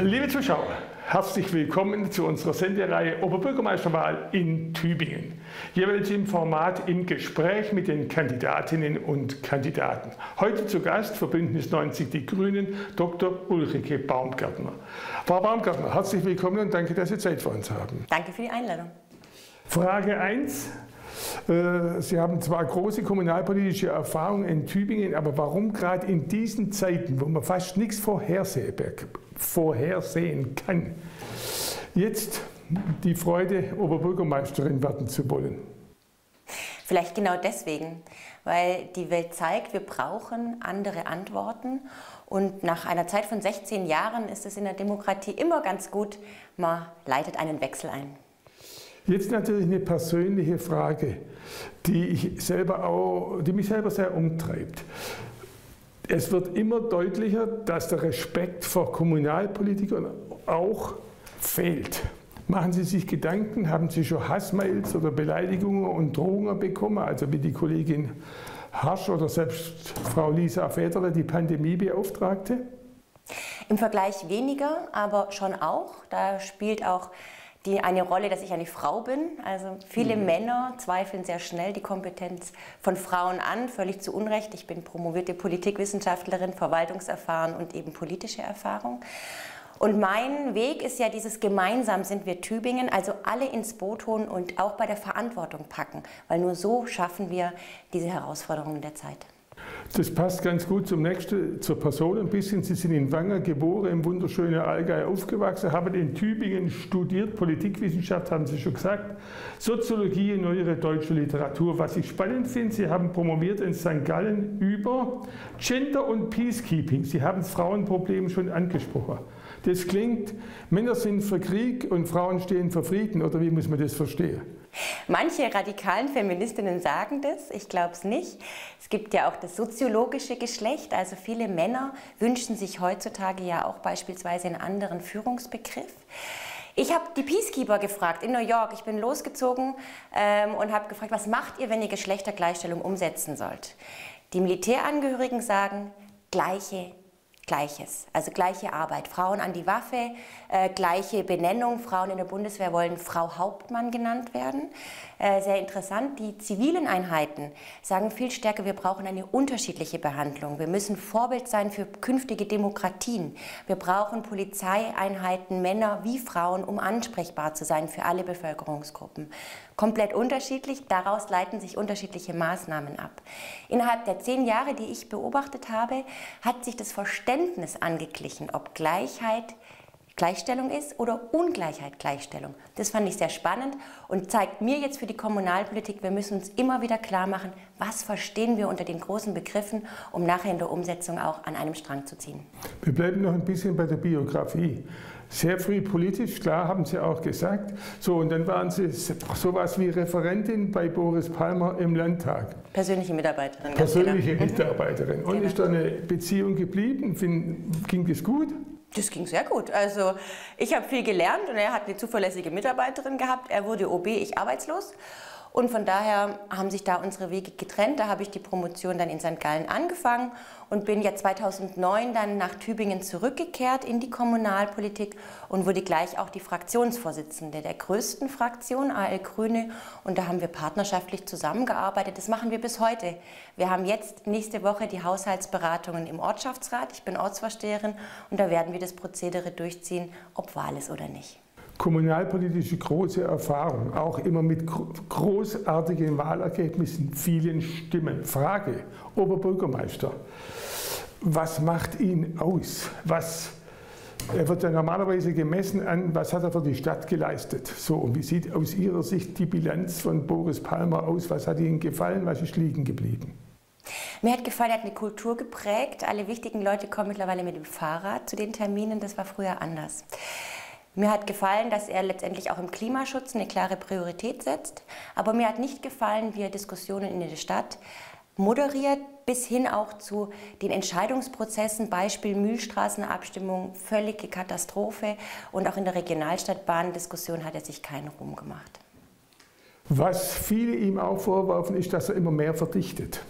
Liebe Zuschauer, herzlich willkommen zu unserer Sendereihe Oberbürgermeisterwahl in Tübingen. Jeweils im Format im Gespräch mit den Kandidatinnen und Kandidaten. Heute zu Gast für Bündnis 90 Die Grünen Dr. Ulrike Baumgärtner. Frau Baumgärtner, herzlich willkommen und danke, dass Sie Zeit für uns haben. Danke für die Einladung. Frage 1. Äh, Sie haben zwar große kommunalpolitische Erfahrung in Tübingen, aber warum gerade in diesen Zeiten, wo man fast nichts vorhersehen kann, jetzt die Freude, Oberbürgermeisterin werden zu wollen? Vielleicht genau deswegen, weil die Welt zeigt, wir brauchen andere Antworten. Und nach einer Zeit von 16 Jahren ist es in der Demokratie immer ganz gut, man leitet einen Wechsel ein. Jetzt natürlich eine persönliche Frage, die, ich selber auch, die mich selber sehr umtreibt. Es wird immer deutlicher, dass der Respekt vor Kommunalpolitikern auch fehlt. Machen Sie sich Gedanken, haben Sie schon Hassmails oder Beleidigungen und Drohungen bekommen, also wie die Kollegin Hasch oder selbst Frau Lisa Federle, die Pandemiebeauftragte? Im Vergleich weniger, aber schon auch. Da spielt auch die eine Rolle, dass ich eine Frau bin. Also viele mhm. Männer zweifeln sehr schnell die Kompetenz von Frauen an, völlig zu Unrecht. Ich bin promovierte Politikwissenschaftlerin, Verwaltungserfahren und eben politische Erfahrung. Und mein Weg ist ja dieses gemeinsam sind wir Tübingen, also alle ins Boot holen und auch bei der Verantwortung packen, weil nur so schaffen wir diese Herausforderungen der Zeit. Das passt ganz gut zum nächsten, zur Person ein bisschen. Sie sind in Wanger geboren, im wunderschönen Allgäu aufgewachsen, haben in Tübingen studiert, Politikwissenschaft haben Sie schon gesagt, Soziologie, neuere deutsche Literatur. Was ich spannend finde, Sie haben promoviert in St. Gallen über Gender und Peacekeeping. Sie haben das Frauenproblem schon angesprochen. Das klingt, Männer sind für Krieg und Frauen stehen für Frieden, oder wie muss man das verstehen? Manche radikalen Feministinnen sagen das, ich glaube es nicht. Es gibt ja auch das soziologische Geschlecht, also viele Männer wünschen sich heutzutage ja auch beispielsweise einen anderen Führungsbegriff. Ich habe die Peacekeeper gefragt in New York. Ich bin losgezogen ähm, und habe gefragt, was macht ihr, wenn ihr Geschlechtergleichstellung umsetzen sollt? Die Militärangehörigen sagen, gleiche Gleiches, also gleiche Arbeit. Frauen an die Waffe, äh, gleiche Benennung. Frauen in der Bundeswehr wollen Frau Hauptmann genannt werden. Äh, sehr interessant. Die zivilen Einheiten sagen viel stärker, wir brauchen eine unterschiedliche Behandlung. Wir müssen Vorbild sein für künftige Demokratien. Wir brauchen Polizeieinheiten, Männer wie Frauen, um ansprechbar zu sein für alle Bevölkerungsgruppen. Komplett unterschiedlich. Daraus leiten sich unterschiedliche Maßnahmen ab. Innerhalb der zehn Jahre, die ich beobachtet habe, hat sich das Verständnis Verständnis angeglichen, ob Gleichheit Gleichstellung ist oder Ungleichheit Gleichstellung. Das fand ich sehr spannend und zeigt mir jetzt für die Kommunalpolitik, wir müssen uns immer wieder klar machen, was verstehen wir unter den großen Begriffen, um nachher in der Umsetzung auch an einem Strang zu ziehen. Wir bleiben noch ein bisschen bei der Biografie. Sehr früh politisch, klar, haben Sie auch gesagt. So, und dann waren Sie sowas wie Referentin bei Boris Palmer im Landtag. Persönliche Mitarbeiterin. Persönliche genau. Mitarbeiterin. Und genau. ist da eine Beziehung geblieben? Ging das gut? Das ging sehr gut. Also ich habe viel gelernt und er hat eine zuverlässige Mitarbeiterin gehabt. Er wurde OB, ich arbeitslos. Und von daher haben sich da unsere Wege getrennt. Da habe ich die Promotion dann in St. Gallen angefangen und bin ja 2009 dann nach Tübingen zurückgekehrt in die Kommunalpolitik und wurde gleich auch die Fraktionsvorsitzende der größten Fraktion, AL Grüne. Und da haben wir partnerschaftlich zusammengearbeitet. Das machen wir bis heute. Wir haben jetzt nächste Woche die Haushaltsberatungen im Ortschaftsrat. Ich bin Ortsvorsteherin und da werden wir das Prozedere durchziehen, ob Wahl ist oder nicht kommunalpolitische große Erfahrung, auch immer mit großartigen Wahlergebnissen, vielen Stimmen. Frage, Oberbürgermeister, was macht ihn aus? Was, er wird ja normalerweise gemessen an, was hat er für die Stadt geleistet. So, und wie sieht aus Ihrer Sicht die Bilanz von Boris Palmer aus? Was hat Ihnen gefallen? Was ist liegen geblieben? Mir hat gefallen, er hat eine Kultur geprägt. Alle wichtigen Leute kommen mittlerweile mit dem Fahrrad zu den Terminen. Das war früher anders. Mir hat gefallen, dass er letztendlich auch im Klimaschutz eine klare Priorität setzt. Aber mir hat nicht gefallen, wie er Diskussionen in der Stadt moderiert, bis hin auch zu den Entscheidungsprozessen, Beispiel Mühlstraßenabstimmung, völlige Katastrophe. Und auch in der Regionalstadtbahn-Diskussion hat er sich keinen Ruhm gemacht. Was viele ihm auch vorwerfen, ist, dass er immer mehr verdichtet.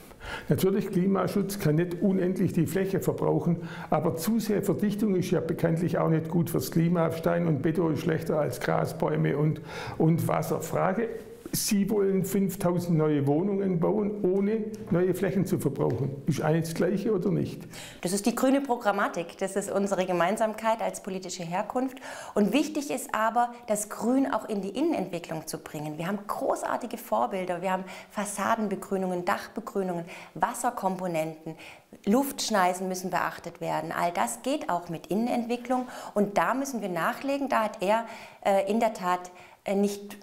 Natürlich, Klimaschutz kann nicht unendlich die Fläche verbrauchen, aber zu sehr Verdichtung ist ja bekanntlich auch nicht gut fürs Klima. Stein und Beton ist schlechter als Gras, Bäume und, und Wasser. Frage, Sie wollen 5000 neue Wohnungen bauen, ohne neue Flächen zu verbrauchen. Ist eines das Gleiche oder nicht? Das ist die grüne Programmatik. Das ist unsere Gemeinsamkeit als politische Herkunft. Und wichtig ist aber, das Grün auch in die Innenentwicklung zu bringen. Wir haben großartige Vorbilder. Wir haben Fassadenbegrünungen, Dachbegrünungen, Wasserkomponenten. Luftschneisen müssen beachtet werden. All das geht auch mit Innenentwicklung. Und da müssen wir nachlegen. Da hat er äh, in der Tat äh, nicht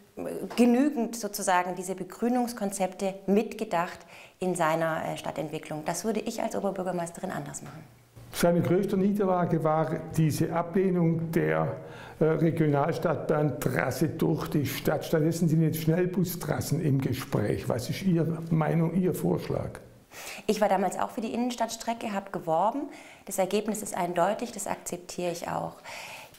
genügend sozusagen diese Begrünungskonzepte mitgedacht in seiner äh, Stadtentwicklung. Das würde ich als Oberbürgermeisterin anders machen. Seine größte Niederlage war diese Ablehnung der äh, Regionalstadtbahntrasse durch die Stadt. Stattdessen sind jetzt Schnellbustrassen im Gespräch. Was ist Ihre Meinung, Ihr Vorschlag? Ich war damals auch für die Innenstadtstrecke, habe geworben. Das Ergebnis ist eindeutig, das akzeptiere ich auch.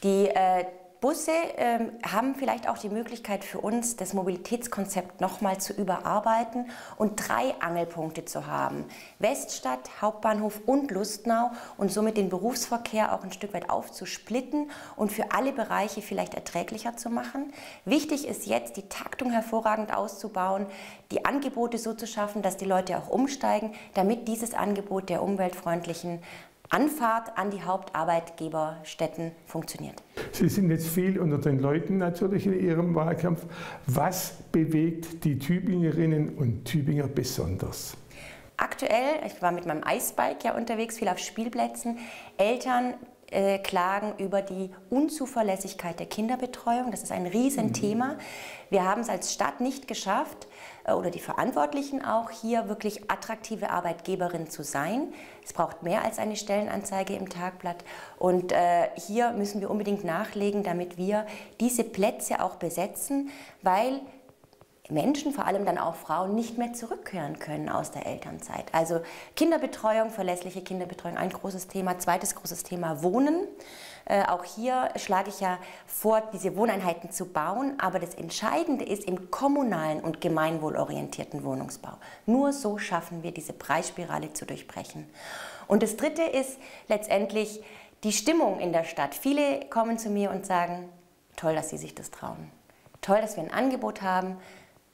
Die äh, Busse ähm, haben vielleicht auch die Möglichkeit für uns, das Mobilitätskonzept nochmal zu überarbeiten und drei Angelpunkte zu haben. Weststadt, Hauptbahnhof und Lustnau und somit den Berufsverkehr auch ein Stück weit aufzusplitten und für alle Bereiche vielleicht erträglicher zu machen. Wichtig ist jetzt, die Taktung hervorragend auszubauen, die Angebote so zu schaffen, dass die Leute auch umsteigen, damit dieses Angebot der umweltfreundlichen Anfahrt an die Hauptarbeitgeberstätten funktioniert. Sie sind jetzt viel unter den Leuten natürlich in Ihrem Wahlkampf. Was bewegt die Tübingerinnen und Tübinger besonders? Aktuell, ich war mit meinem Eisbike ja unterwegs, viel auf Spielplätzen. Eltern äh, klagen über die Unzuverlässigkeit der Kinderbetreuung. Das ist ein Riesenthema. Mhm. Wir haben es als Stadt nicht geschafft, oder die Verantwortlichen auch, hier wirklich attraktive Arbeitgeberin zu sein. Es braucht mehr als eine Stellenanzeige im Tagblatt. Und äh, hier müssen wir unbedingt nachlegen, damit wir diese Plätze auch besetzen, weil Menschen, vor allem dann auch Frauen, nicht mehr zurückkehren können aus der Elternzeit. Also Kinderbetreuung, verlässliche Kinderbetreuung, ein großes Thema. Zweites großes Thema Wohnen. Äh, auch hier schlage ich ja vor, diese Wohneinheiten zu bauen, aber das Entscheidende ist im kommunalen und gemeinwohlorientierten Wohnungsbau. Nur so schaffen wir diese Preisspirale zu durchbrechen. Und das Dritte ist letztendlich die Stimmung in der Stadt. Viele kommen zu mir und sagen, toll, dass Sie sich das trauen. Toll, dass wir ein Angebot haben.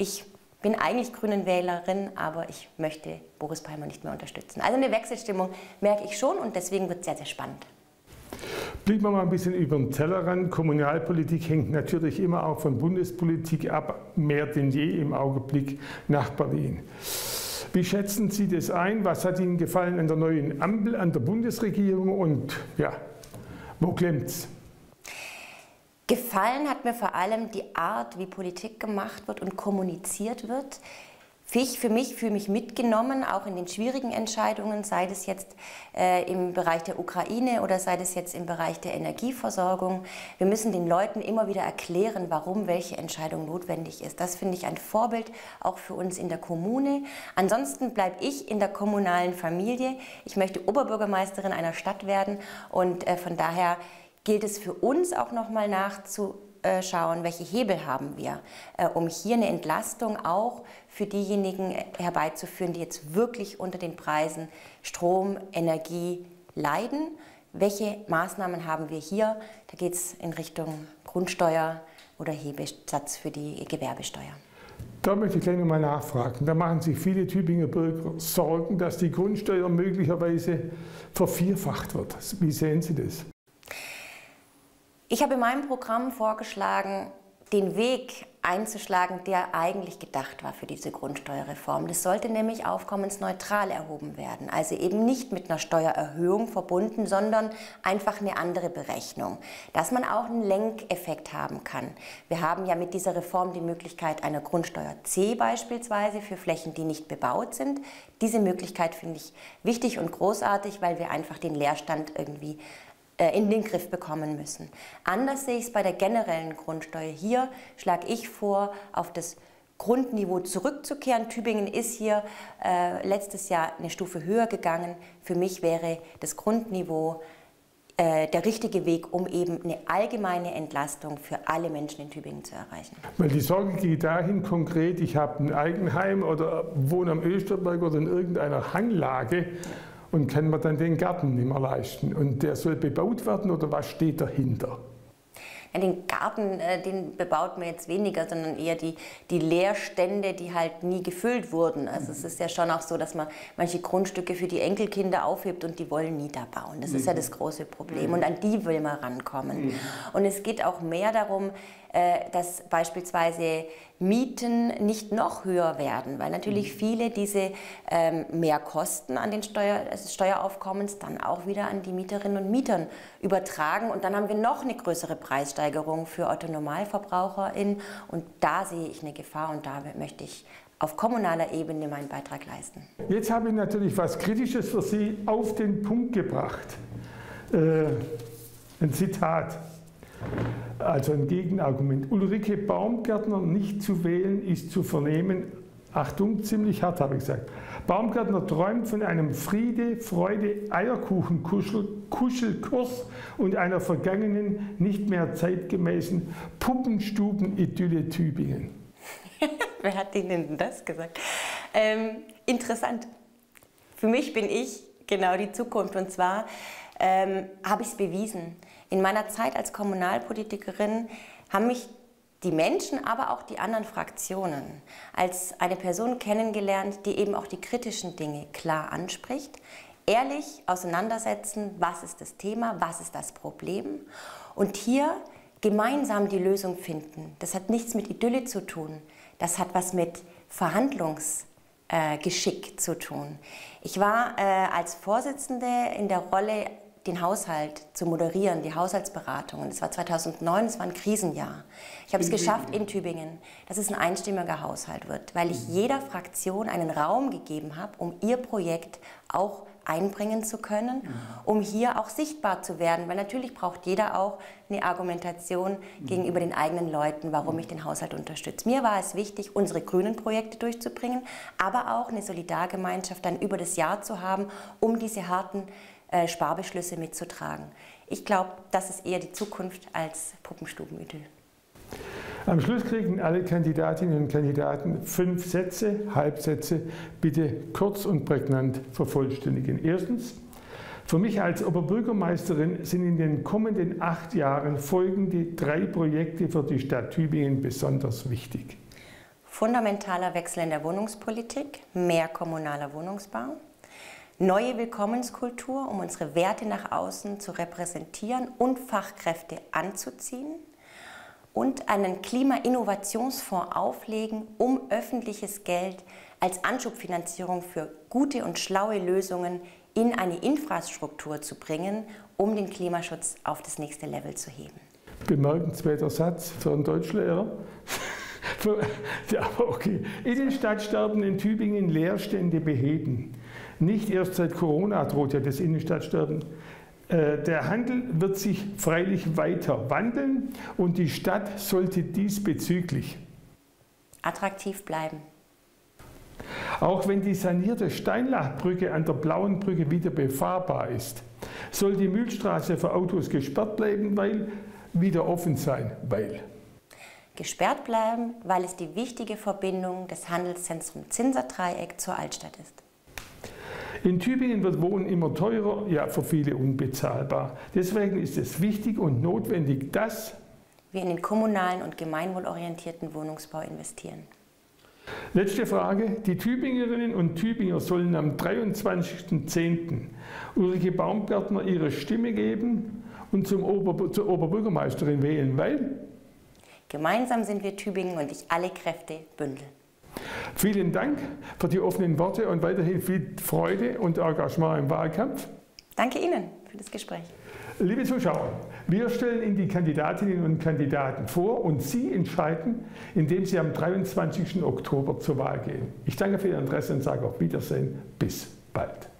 Ich bin eigentlich Grünen Wählerin, aber ich möchte Boris Palmer nicht mehr unterstützen. Also eine Wechselstimmung merke ich schon und deswegen wird es sehr, sehr spannend. Blicken wir mal ein bisschen über den Tellerrand. Kommunalpolitik hängt natürlich immer auch von Bundespolitik ab, mehr denn je im Augenblick nach Berlin. Wie schätzen Sie das ein? Was hat Ihnen gefallen an der neuen Ampel, an der Bundesregierung und ja, wo klemmt es? Gefallen hat mir vor allem die Art, wie Politik gemacht wird und kommuniziert wird. Ich für mich fühle mich mitgenommen, auch in den schwierigen Entscheidungen, sei es jetzt äh, im Bereich der Ukraine oder sei es jetzt im Bereich der Energieversorgung. Wir müssen den Leuten immer wieder erklären, warum welche Entscheidung notwendig ist. Das finde ich ein Vorbild auch für uns in der Kommune. Ansonsten bleibe ich in der kommunalen Familie. Ich möchte Oberbürgermeisterin einer Stadt werden und äh, von daher gilt es für uns auch nochmal nachzu äh, schauen, welche Hebel haben wir, äh, um hier eine Entlastung auch für diejenigen herbeizuführen, die jetzt wirklich unter den Preisen Strom, Energie leiden. Welche Maßnahmen haben wir hier? Da geht es in Richtung Grundsteuer oder Hebesatz für die Gewerbesteuer. Da möchte ich gleich nochmal nachfragen. Da machen sich viele Tübinger Bürger Sorgen, dass die Grundsteuer möglicherweise vervierfacht wird. Wie sehen Sie das? Ich habe in meinem Programm vorgeschlagen, den Weg einzuschlagen, der eigentlich gedacht war für diese Grundsteuerreform. Das sollte nämlich aufkommensneutral erhoben werden. Also eben nicht mit einer Steuererhöhung verbunden, sondern einfach eine andere Berechnung. Dass man auch einen Lenkeffekt haben kann. Wir haben ja mit dieser Reform die Möglichkeit einer Grundsteuer C beispielsweise für Flächen, die nicht bebaut sind. Diese Möglichkeit finde ich wichtig und großartig, weil wir einfach den Leerstand irgendwie in den Griff bekommen müssen. Anders sehe ich es bei der generellen Grundsteuer. Hier schlage ich vor, auf das Grundniveau zurückzukehren. Tübingen ist hier äh, letztes Jahr eine Stufe höher gegangen. Für mich wäre das Grundniveau äh, der richtige Weg, um eben eine allgemeine Entlastung für alle Menschen in Tübingen zu erreichen. Weil die Sorge geht dahin konkret, ich habe ein Eigenheim oder wohne am Österberg oder in irgendeiner Hanglage und kann mir dann den Garten nicht mehr leisten. Und der soll bebaut werden oder was steht dahinter? Ja, den Garten, äh, den bebaut man jetzt weniger, sondern eher die, die Leerstände, die halt nie gefüllt wurden. Also es ist ja schon auch so, dass man manche Grundstücke für die Enkelkinder aufhebt und die wollen nie da bauen. Das ist ja das große Problem und an die will man rankommen. Und es geht auch mehr darum, dass beispielsweise Mieten nicht noch höher werden, weil natürlich mhm. viele diese ähm, Mehrkosten an den Steuer, also Steueraufkommens dann auch wieder an die Mieterinnen und Mietern übertragen. Und dann haben wir noch eine größere Preissteigerung für AutonormalverbraucherInnen. Und da sehe ich eine Gefahr und da möchte ich auf kommunaler Ebene meinen Beitrag leisten. Jetzt habe ich natürlich was Kritisches für Sie auf den Punkt gebracht. Äh, ein Zitat. Also ein Gegenargument. Ulrike Baumgärtner nicht zu wählen ist zu vernehmen, Achtung, ziemlich hart habe ich gesagt. Baumgärtner träumt von einem Friede, Freude, Eierkuchen-Kuschelkurs und einer vergangenen, nicht mehr zeitgemäßen Puppenstuben-Idylle Tübingen. Wer hat Ihnen das gesagt? Ähm, interessant. Für mich bin ich genau die Zukunft und zwar ähm, habe ich es bewiesen. In meiner Zeit als Kommunalpolitikerin haben mich die Menschen, aber auch die anderen Fraktionen als eine Person kennengelernt, die eben auch die kritischen Dinge klar anspricht, ehrlich auseinandersetzen, was ist das Thema, was ist das Problem und hier gemeinsam die Lösung finden. Das hat nichts mit Idylle zu tun, das hat was mit Verhandlungsgeschick äh, zu tun. Ich war äh, als Vorsitzende in der Rolle den Haushalt zu moderieren, die Haushaltsberatungen. Das war 2009, das war ein Krisenjahr. Ich habe es geschafft in Tübingen, dass es ein einstimmiger Haushalt wird, weil ich mhm. jeder Fraktion einen Raum gegeben habe, um ihr Projekt auch einbringen zu können, mhm. um hier auch sichtbar zu werden. Weil natürlich braucht jeder auch eine Argumentation mhm. gegenüber den eigenen Leuten, warum ich den Haushalt unterstütze. Mir war es wichtig, unsere grünen Projekte durchzubringen, aber auch eine Solidargemeinschaft dann über das Jahr zu haben, um diese harten äh, Sparbeschlüsse mitzutragen. Ich glaube, das ist eher die Zukunft als Puppenstubenidyll. Am Schluss kriegen alle Kandidatinnen und Kandidaten fünf Sätze, Halbsätze, bitte kurz und prägnant vervollständigen. Erstens, für mich als Oberbürgermeisterin sind in den kommenden acht Jahren folgende drei Projekte für die Stadt Tübingen besonders wichtig. Fundamentaler Wechsel in der Wohnungspolitik, mehr kommunaler Wohnungsbau, neue Willkommenskultur, um unsere Werte nach außen zu repräsentieren und Fachkräfte anzuziehen und einen Klima-Innovationsfonds auflegen, um öffentliches Geld als Anschubfinanzierung für gute und schlaue Lösungen in eine Infrastruktur zu bringen, um den Klimaschutz auf das nächste Level zu heben. Bemerkenswerter Satz für einen Deutschlehrer. ja, okay. Stadtsterben in Tübingen Leerstände beheben. Nicht erst seit Corona droht ja das Innenstadtsterben. Äh, der Handel wird sich freilich weiter wandeln und die Stadt sollte diesbezüglich attraktiv bleiben. Auch wenn die sanierte Steinlachbrücke an der Blauen Brücke wieder befahrbar ist, soll die Mühlstraße für Autos gesperrt bleiben, weil wieder offen sein, weil gesperrt bleiben, weil es die wichtige Verbindung des Handelszentrums Zinser-Dreieck zur Altstadt ist. In Tübingen wird Wohnen immer teurer, ja für viele unbezahlbar. Deswegen ist es wichtig und notwendig, dass wir in den kommunalen und gemeinwohlorientierten Wohnungsbau investieren. Letzte Frage. Die Tübingerinnen und Tübinger sollen am 23.10. Ulrike Baumgärtner ihre Stimme geben und zum Ober zur Oberbürgermeisterin wählen, weil gemeinsam sind wir Tübingen und ich alle Kräfte bündel. Vielen Dank für die offenen Worte und weiterhin viel Freude und Engagement im Wahlkampf. Danke Ihnen für das Gespräch. Liebe Zuschauer, wir stellen Ihnen die Kandidatinnen und Kandidaten vor und Sie entscheiden, indem Sie am 23. Oktober zur Wahl gehen. Ich danke für Ihr Interesse und sage auf Wiedersehen. Bis bald.